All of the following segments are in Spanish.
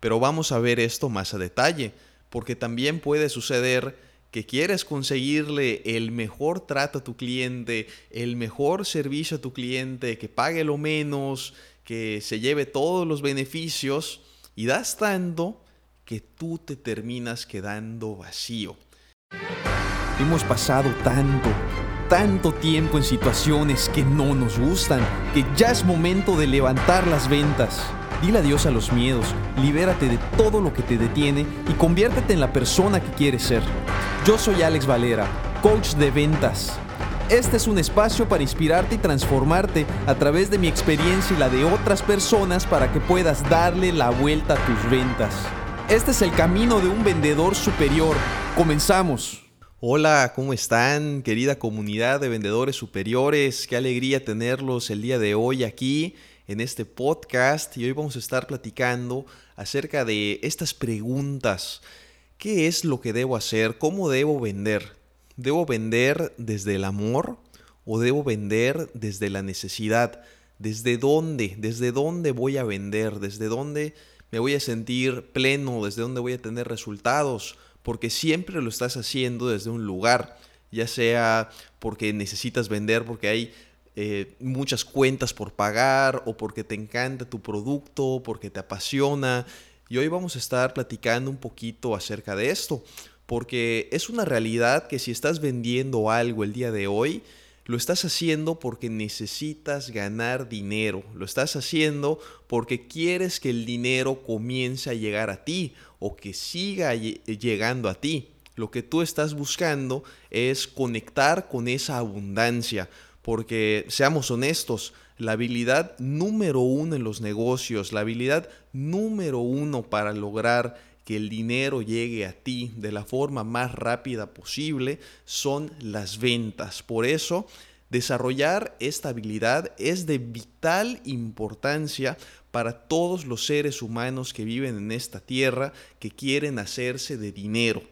Pero vamos a ver esto más a detalle, porque también puede suceder que quieres conseguirle el mejor trato a tu cliente, el mejor servicio a tu cliente, que pague lo menos, que se lleve todos los beneficios y das tanto que tú te terminas quedando vacío. Hemos pasado tanto, tanto tiempo en situaciones que no nos gustan, que ya es momento de levantar las ventas. Dile adiós a los miedos, libérate de todo lo que te detiene y conviértete en la persona que quieres ser. Yo soy Alex Valera, coach de ventas. Este es un espacio para inspirarte y transformarte a través de mi experiencia y la de otras personas para que puedas darle la vuelta a tus ventas. Este es el camino de un vendedor superior. Comenzamos. Hola, ¿cómo están, querida comunidad de vendedores superiores? Qué alegría tenerlos el día de hoy aquí en este podcast y hoy vamos a estar platicando acerca de estas preguntas ¿Qué es lo que debo hacer? ¿Cómo debo vender? ¿Debo vender desde el amor o debo vender desde la necesidad? ¿Desde dónde? ¿Desde dónde voy a vender? ¿Desde dónde me voy a sentir pleno? ¿Desde dónde voy a tener resultados? Porque siempre lo estás haciendo desde un lugar, ya sea porque necesitas vender, porque hay eh, muchas cuentas por pagar o porque te encanta tu producto, porque te apasiona. Y hoy vamos a estar platicando un poquito acerca de esto, porque es una realidad que si estás vendiendo algo el día de hoy, lo estás haciendo porque necesitas ganar dinero, lo estás haciendo porque quieres que el dinero comience a llegar a ti o que siga llegando a ti. Lo que tú estás buscando es conectar con esa abundancia, porque seamos honestos, la habilidad número uno en los negocios, la habilidad número uno para lograr que el dinero llegue a ti de la forma más rápida posible son las ventas. Por eso, desarrollar esta habilidad es de vital importancia para todos los seres humanos que viven en esta tierra que quieren hacerse de dinero.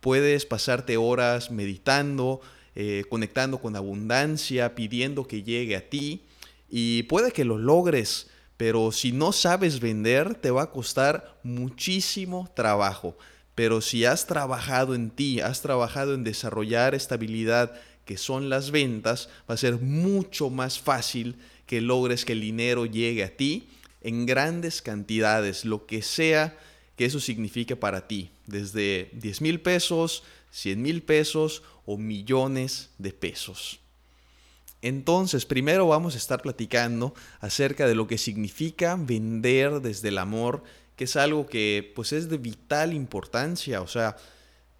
Puedes pasarte horas meditando, eh, conectando con abundancia, pidiendo que llegue a ti, y puede que lo logres, pero si no sabes vender, te va a costar muchísimo trabajo. Pero si has trabajado en ti, has trabajado en desarrollar esta habilidad que son las ventas, va a ser mucho más fácil que logres que el dinero llegue a ti en grandes cantidades, lo que sea que eso signifique para ti, desde 10 mil pesos, 100 mil pesos o millones de pesos. Entonces, primero vamos a estar platicando acerca de lo que significa vender desde el amor, que es algo que pues es de vital importancia, o sea,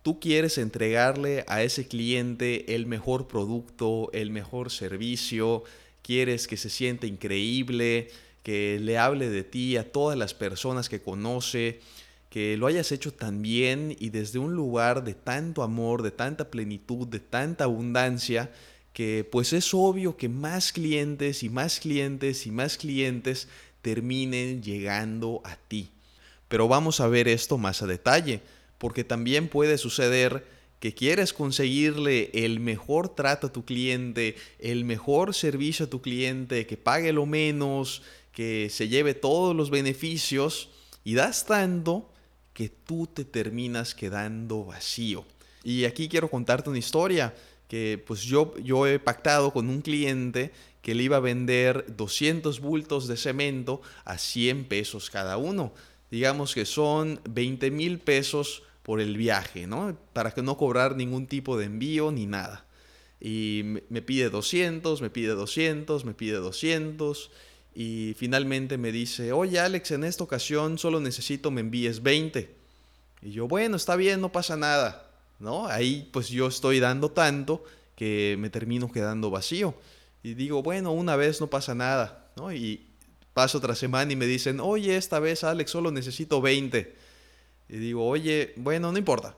tú quieres entregarle a ese cliente el mejor producto, el mejor servicio, quieres que se sienta increíble, que le hable de ti a todas las personas que conoce, que lo hayas hecho tan bien y desde un lugar de tanto amor, de tanta plenitud, de tanta abundancia, que pues es obvio que más clientes y más clientes y más clientes terminen llegando a ti. Pero vamos a ver esto más a detalle, porque también puede suceder que quieres conseguirle el mejor trato a tu cliente, el mejor servicio a tu cliente, que pague lo menos, que se lleve todos los beneficios y das tanto que tú te terminas quedando vacío. Y aquí quiero contarte una historia que pues yo, yo he pactado con un cliente que le iba a vender 200 bultos de cemento a 100 pesos cada uno. Digamos que son 20 mil pesos por el viaje, ¿no? Para que no cobrar ningún tipo de envío ni nada. Y me pide 200, me pide 200, me pide 200. Y finalmente me dice, oye Alex, en esta ocasión solo necesito me envíes 20. Y yo, bueno, está bien, no pasa nada. ¿no? Ahí pues yo estoy dando tanto que me termino quedando vacío. Y digo, bueno, una vez no pasa nada, ¿no? Y paso otra semana y me dicen, oye, esta vez Alex solo necesito 20. Y digo, oye, bueno, no importa,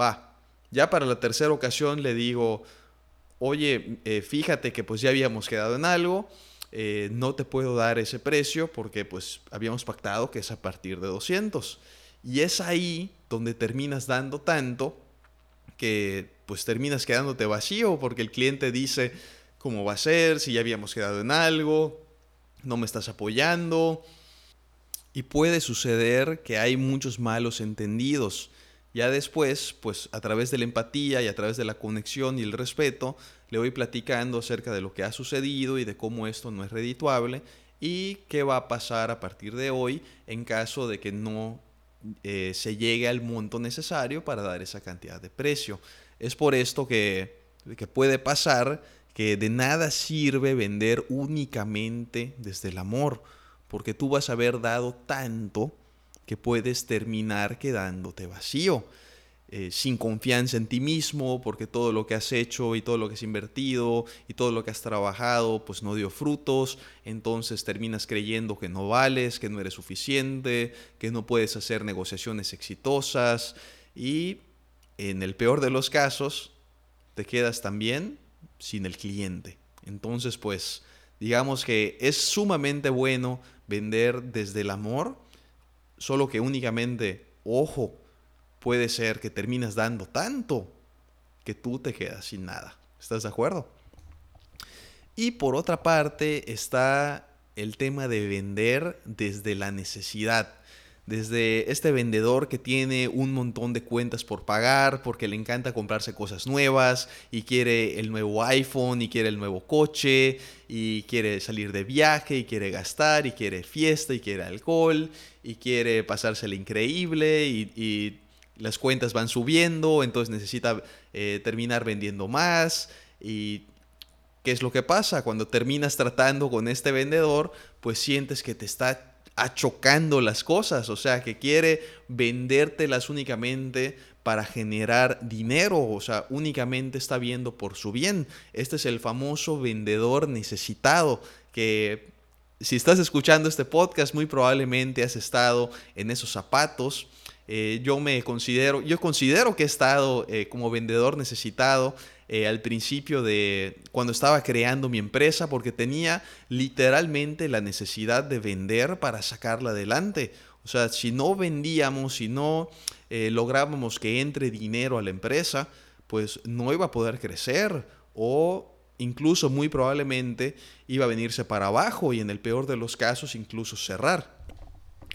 va. Ya para la tercera ocasión le digo, oye, eh, fíjate que pues ya habíamos quedado en algo, eh, no te puedo dar ese precio porque pues habíamos pactado que es a partir de 200. Y es ahí donde terminas dando tanto que pues terminas quedándote vacío porque el cliente dice cómo va a ser, si ya habíamos quedado en algo, no me estás apoyando. Y puede suceder que hay muchos malos entendidos. Ya después, pues a través de la empatía y a través de la conexión y el respeto, le voy platicando acerca de lo que ha sucedido y de cómo esto no es redituable y qué va a pasar a partir de hoy en caso de que no eh, se llegue al monto necesario para dar esa cantidad de precio. Es por esto que, que puede pasar que de nada sirve vender únicamente desde el amor, porque tú vas a haber dado tanto que puedes terminar quedándote vacío. Eh, sin confianza en ti mismo, porque todo lo que has hecho y todo lo que has invertido y todo lo que has trabajado, pues no dio frutos, entonces terminas creyendo que no vales, que no eres suficiente, que no puedes hacer negociaciones exitosas y en el peor de los casos te quedas también sin el cliente. Entonces, pues, digamos que es sumamente bueno vender desde el amor, solo que únicamente, ojo, puede ser que terminas dando tanto que tú te quedas sin nada. ¿Estás de acuerdo? Y por otra parte está el tema de vender desde la necesidad. Desde este vendedor que tiene un montón de cuentas por pagar porque le encanta comprarse cosas nuevas y quiere el nuevo iPhone y quiere el nuevo coche y quiere salir de viaje y quiere gastar y quiere fiesta y quiere alcohol y quiere pasárselo increíble y, las cuentas van subiendo, entonces necesita eh, terminar vendiendo más. ¿Y qué es lo que pasa? Cuando terminas tratando con este vendedor, pues sientes que te está achocando las cosas, o sea, que quiere vendértelas únicamente para generar dinero, o sea, únicamente está viendo por su bien. Este es el famoso vendedor necesitado que si estás escuchando este podcast, muy probablemente has estado en esos zapatos eh, yo me considero, yo considero que he estado eh, como vendedor necesitado eh, al principio de cuando estaba creando mi empresa porque tenía literalmente la necesidad de vender para sacarla adelante. O sea, si no vendíamos, si no lográbamos que entre dinero a la empresa, pues no iba a poder crecer o incluso muy probablemente iba a venirse para abajo y en el peor de los casos incluso cerrar.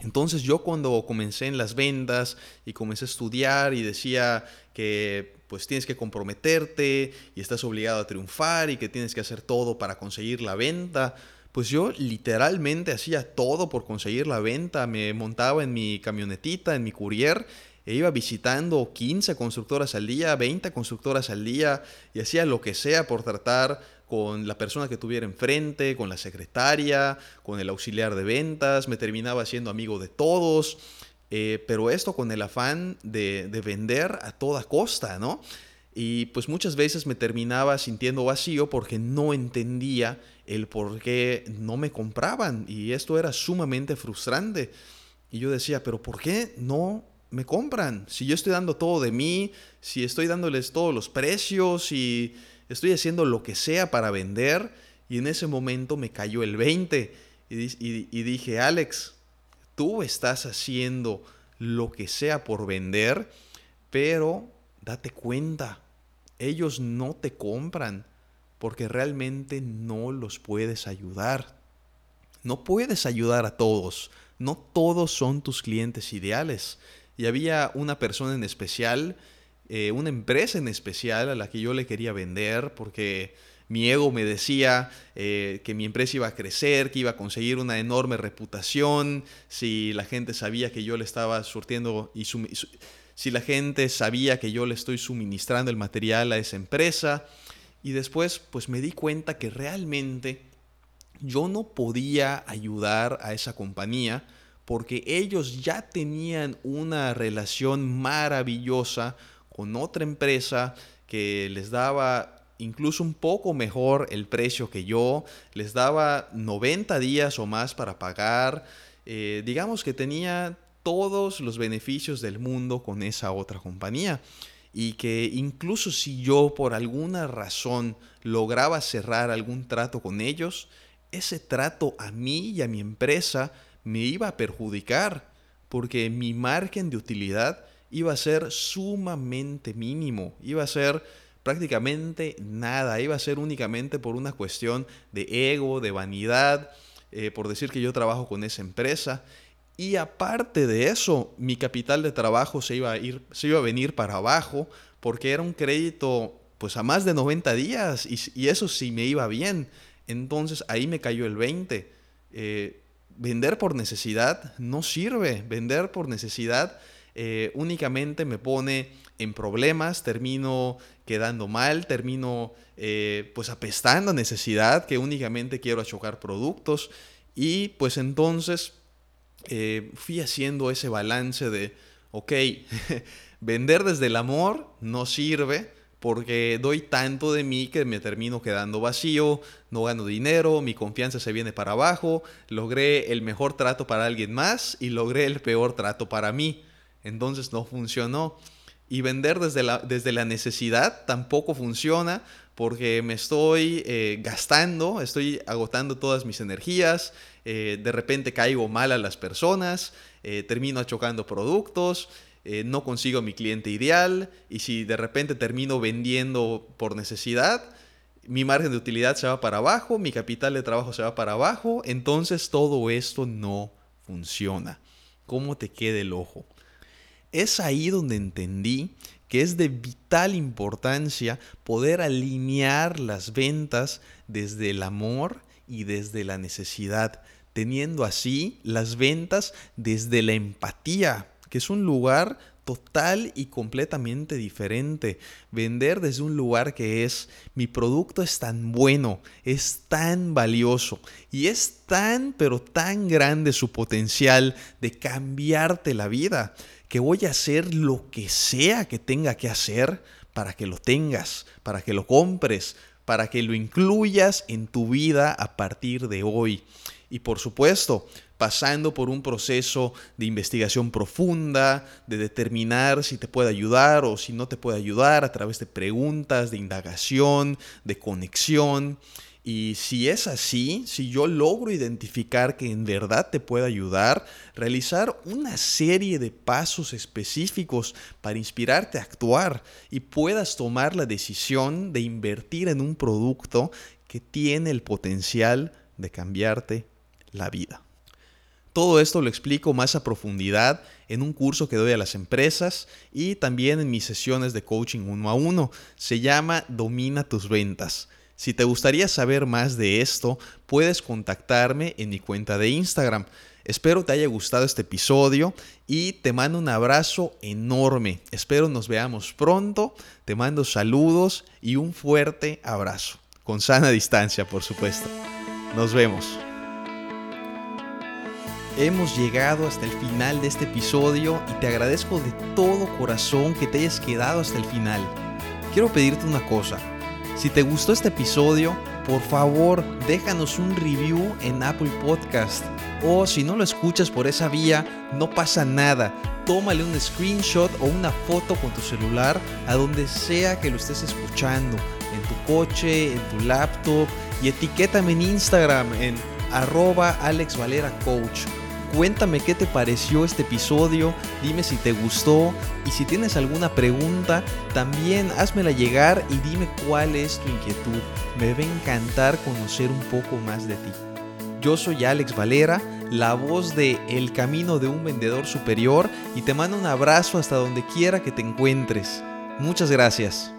Entonces yo cuando comencé en las ventas y comencé a estudiar y decía que pues tienes que comprometerte y estás obligado a triunfar y que tienes que hacer todo para conseguir la venta, pues yo literalmente hacía todo por conseguir la venta, me montaba en mi camionetita, en mi courier e iba visitando 15 constructoras al día, 20 constructoras al día y hacía lo que sea por tratar con la persona que tuviera enfrente, con la secretaria, con el auxiliar de ventas, me terminaba siendo amigo de todos, eh, pero esto con el afán de, de vender a toda costa, ¿no? Y pues muchas veces me terminaba sintiendo vacío porque no entendía el por qué no me compraban y esto era sumamente frustrante. Y yo decía, pero ¿por qué no me compran? Si yo estoy dando todo de mí, si estoy dándoles todos los precios y estoy haciendo lo que sea para vender y en ese momento me cayó el 20 y, dije, Alex, tú estás haciendo lo que sea por vender, pero date cuenta, ellos no te compran porque realmente no los puedes ayudar. No puedes ayudar a todos, no todos son tus clientes ideales. Y había una persona en especial eh, una empresa en especial a la que yo le quería vender porque mi ego me decía eh, que mi empresa iba a crecer, que iba a conseguir una enorme reputación, si la gente sabía que yo le estaba surtiendo y si la gente sabía que yo le estoy suministrando el material a esa empresa. Y después pues me di cuenta que realmente yo no podía ayudar a esa compañía porque ellos ya tenían una relación maravillosa con otra empresa que les daba incluso un poco mejor el precio que yo, les daba 90 días o más para pagar, eh, digamos que tenía todos los beneficios del mundo con esa otra compañía. Y que incluso si yo por alguna razón lograba cerrar algún trato con ellos, ese trato a mí y a mi empresa me iba a perjudicar porque mi margen de utilidad iba a ser sumamente mínimo, iba a ser prácticamente nada, iba a ser únicamente por una cuestión de ego, de vanidad, eh, por decir que yo trabajo con esa empresa. Y aparte de eso, mi capital de trabajo se iba a ir, se iba a venir para abajo porque era un crédito pues a más de 90 días y, eso sí me iba bien. Entonces ahí me cayó el 20. Eh, vender por necesidad no sirve. Vender por necesidad eh, únicamente me pone en problemas, termino quedando mal, termino eh, pues apestando a necesidad que únicamente quiero chocar productos y pues entonces fui haciendo ese balance de, ok, vender desde el amor no sirve, porque doy tanto de mí que me termino quedando vacío, no gano dinero, mi confianza se viene para abajo, logré el mejor trato para alguien más y logré el peor trato para mí. Entonces no funcionó. Y vender desde la, desde la necesidad tampoco funciona porque me estoy eh, gastando, estoy agotando todas mis energías, eh, de repente caigo mal a las personas, eh, termino chocando productos no consigo mi cliente ideal y si de repente termino vendiendo por necesidad, mi margen de utilidad se va para abajo, mi capital de trabajo se va para abajo, entonces todo esto no funciona. ¿Cómo te queda el ojo? Es ahí donde entendí que es de vital importancia poder alinear las ventas desde el amor y desde la necesidad, teniendo así las ventas desde la empatía, que es un lugar total y completamente diferente. Vender desde un lugar que es mi producto es tan bueno, es tan valioso y es tan pero tan grande su potencial de cambiarte la vida que voy a hacer lo que sea que tenga que hacer para que lo tengas, para que lo compres, para que lo incluyas en tu vida a partir de hoy. Y por supuesto, pasando por un proceso de investigación profunda, de determinar si te puede ayudar o si no te puede ayudar a través de preguntas, de indagación, de conexión. Y si es así, si yo logro identificar que en verdad te puede ayudar, realizar una serie de pasos específicos para inspirarte a actuar y puedas tomar la decisión de invertir en un producto que tiene el potencial de cambiarte la vida. Todo esto lo explico más a profundidad en un curso que doy a las empresas y también en mis sesiones de coaching uno a uno. Se llama Domina tus ventas. Si te gustaría saber más de esto, puedes contactarme en mi cuenta de Instagram. Espero te haya gustado este episodio y te mando un abrazo enorme. Espero nos veamos pronto. Te mando saludos y un fuerte abrazo. Con sana distancia, por supuesto. Nos vemos. Hemos llegado hasta el final de este episodio y te agradezco de todo corazón que te hayas quedado hasta el final. Quiero pedirte una cosa. Si te gustó este episodio, por favor déjanos un review en Apple Podcast. O si no lo escuchas por esa vía, no pasa nada. Tómale un screenshot o una foto con tu celular a donde sea que lo estés escuchando. En tu coche, en tu laptop. Y etiquétame en Instagram en arroba Alex Valera Coach. Cuéntame qué te pareció este episodio, dime si te gustó y si tienes alguna pregunta, también házmela llegar y dime cuál es tu inquietud. Me va a encantar conocer un poco más de ti. Yo soy Alex Valera, la voz de El Camino de un Vendedor Superior y te mando un abrazo hasta donde quiera que te encuentres. Muchas gracias.